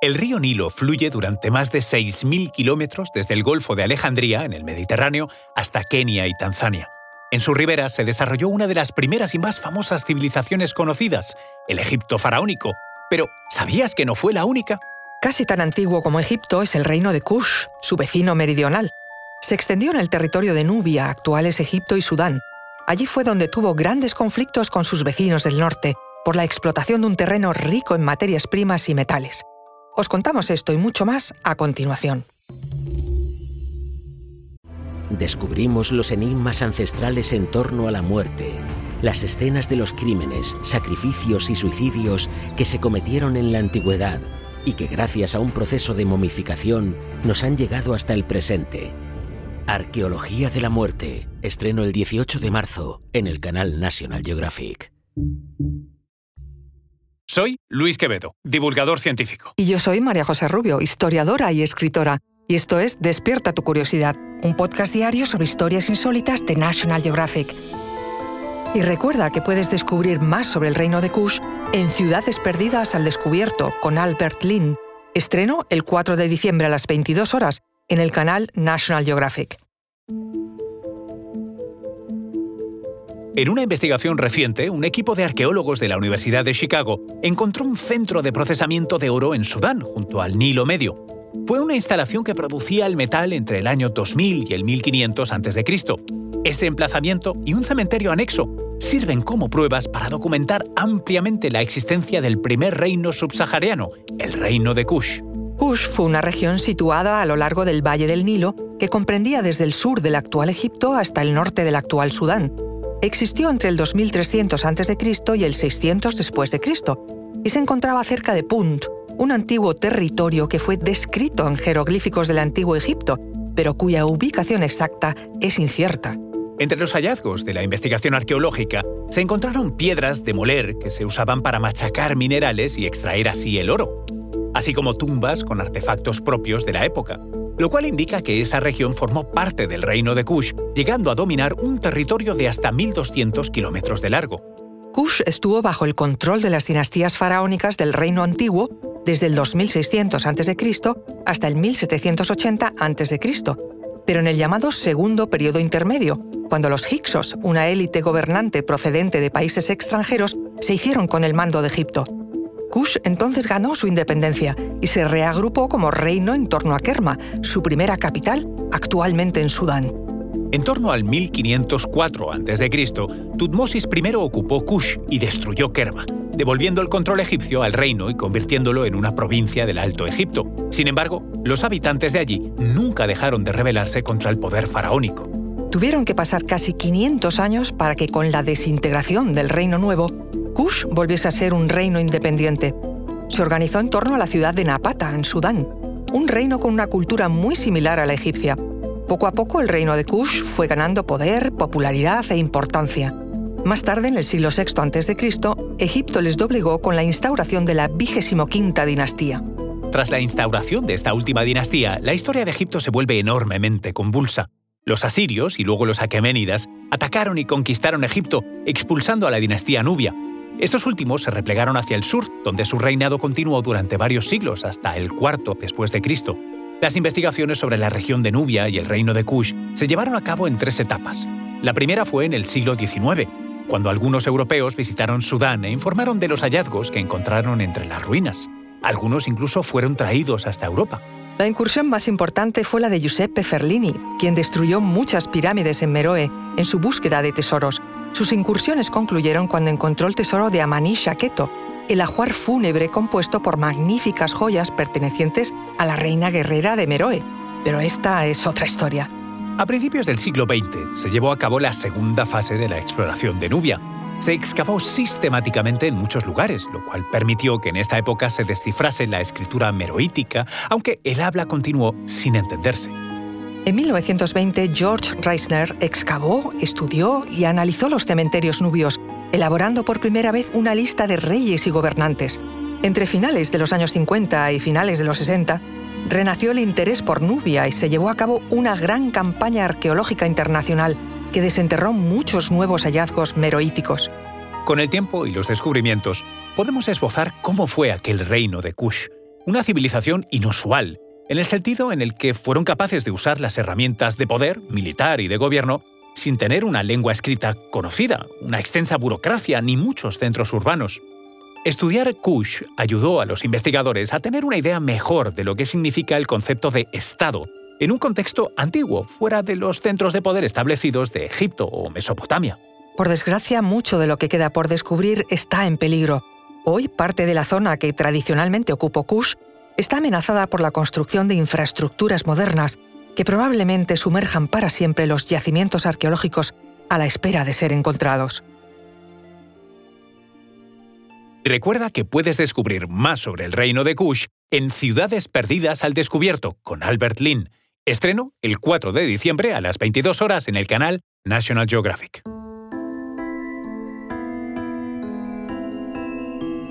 El río Nilo fluye durante más de 6.000 kilómetros desde el Golfo de Alejandría, en el Mediterráneo, hasta Kenia y Tanzania. En su ribera se desarrolló una de las primeras y más famosas civilizaciones conocidas, el Egipto faraónico. Pero, ¿sabías que no fue la única? Casi tan antiguo como Egipto es el reino de Kush, su vecino meridional. Se extendió en el territorio de Nubia, actuales Egipto y Sudán. Allí fue donde tuvo grandes conflictos con sus vecinos del norte por la explotación de un terreno rico en materias primas y metales. Os contamos esto y mucho más a continuación. Descubrimos los enigmas ancestrales en torno a la muerte, las escenas de los crímenes, sacrificios y suicidios que se cometieron en la antigüedad y que gracias a un proceso de momificación nos han llegado hasta el presente. Arqueología de la muerte, estreno el 18 de marzo en el canal National Geographic. Soy Luis Quevedo, divulgador científico. Y yo soy María José Rubio, historiadora y escritora. Y esto es Despierta tu curiosidad, un podcast diario sobre historias insólitas de National Geographic. Y recuerda que puedes descubrir más sobre el reino de Kush en Ciudades Perdidas al Descubierto con Albert Lynn. Estreno el 4 de diciembre a las 22 horas en el canal National Geographic. En una investigación reciente, un equipo de arqueólogos de la Universidad de Chicago encontró un centro de procesamiento de oro en Sudán, junto al Nilo Medio. Fue una instalación que producía el metal entre el año 2000 y el 1500 a.C. Ese emplazamiento y un cementerio anexo sirven como pruebas para documentar ampliamente la existencia del primer reino subsahariano, el reino de Kush. Kush fue una región situada a lo largo del Valle del Nilo que comprendía desde el sur del actual Egipto hasta el norte del actual Sudán. Existió entre el 2300 a.C. y el 600 después de Cristo y se encontraba cerca de Punt, un antiguo territorio que fue descrito en jeroglíficos del antiguo Egipto, pero cuya ubicación exacta es incierta. Entre los hallazgos de la investigación arqueológica se encontraron piedras de moler que se usaban para machacar minerales y extraer así el oro, así como tumbas con artefactos propios de la época, lo cual indica que esa región formó parte del reino de Kush, llegando a dominar un territorio de hasta 1.200 kilómetros de largo. Kush estuvo bajo el control de las dinastías faraónicas del reino antiguo desde el 2600 a.C. hasta el 1780 a.C., pero en el llamado Segundo Periodo Intermedio, cuando los Hyksos, una élite gobernante procedente de países extranjeros, se hicieron con el mando de Egipto. Kush entonces ganó su independencia y se reagrupó como reino en torno a Kerma, su primera capital, actualmente en Sudán. En torno al 1504 a.C., Tutmosis I ocupó Kush y destruyó Kerma, devolviendo el control egipcio al reino y convirtiéndolo en una provincia del Alto Egipto. Sin embargo, los habitantes de allí nunca dejaron de rebelarse contra el poder faraónico. Tuvieron que pasar casi 500 años para que con la desintegración del reino nuevo, Kush volviese a ser un reino independiente. Se organizó en torno a la ciudad de Napata, en Sudán, un reino con una cultura muy similar a la egipcia. Poco a poco el reino de Kush fue ganando poder, popularidad e importancia. Más tarde, en el siglo VI a.C., Egipto les doblegó con la instauración de la quinta dinastía. Tras la instauración de esta última dinastía, la historia de Egipto se vuelve enormemente convulsa. Los asirios y luego los aqueménidas atacaron y conquistaron Egipto, expulsando a la dinastía nubia. Estos últimos se replegaron hacia el sur, donde su reinado continuó durante varios siglos, hasta el cuarto después de Cristo. Las investigaciones sobre la región de Nubia y el reino de Kush se llevaron a cabo en tres etapas. La primera fue en el siglo XIX, cuando algunos europeos visitaron Sudán e informaron de los hallazgos que encontraron entre las ruinas. Algunos incluso fueron traídos hasta Europa. La incursión más importante fue la de Giuseppe Ferlini, quien destruyó muchas pirámides en Meroe en su búsqueda de tesoros. Sus incursiones concluyeron cuando encontró el tesoro de Amani Shaketo, el ajuar fúnebre compuesto por magníficas joyas pertenecientes a la reina guerrera de Meroe. Pero esta es otra historia. A principios del siglo XX se llevó a cabo la segunda fase de la exploración de Nubia. Se excavó sistemáticamente en muchos lugares, lo cual permitió que en esta época se descifrase la escritura meroítica, aunque el habla continuó sin entenderse. En 1920, George Reisner excavó, estudió y analizó los cementerios nubios, elaborando por primera vez una lista de reyes y gobernantes. Entre finales de los años 50 y finales de los 60, renació el interés por Nubia y se llevó a cabo una gran campaña arqueológica internacional que desenterró muchos nuevos hallazgos meroíticos. Con el tiempo y los descubrimientos, podemos esbozar cómo fue aquel reino de Kush, una civilización inusual, en el sentido en el que fueron capaces de usar las herramientas de poder, militar y de gobierno, sin tener una lengua escrita conocida, una extensa burocracia ni muchos centros urbanos. Estudiar Kush ayudó a los investigadores a tener una idea mejor de lo que significa el concepto de Estado, en un contexto antiguo, fuera de los centros de poder establecidos de Egipto o Mesopotamia. Por desgracia, mucho de lo que queda por descubrir está en peligro. Hoy, parte de la zona que tradicionalmente ocupó Kush está amenazada por la construcción de infraestructuras modernas que probablemente sumerjan para siempre los yacimientos arqueológicos a la espera de ser encontrados. Recuerda que puedes descubrir más sobre el reino de Kush en Ciudades Perdidas al Descubierto con Albert Lin. Estreno el 4 de diciembre a las 22 horas en el canal National Geographic.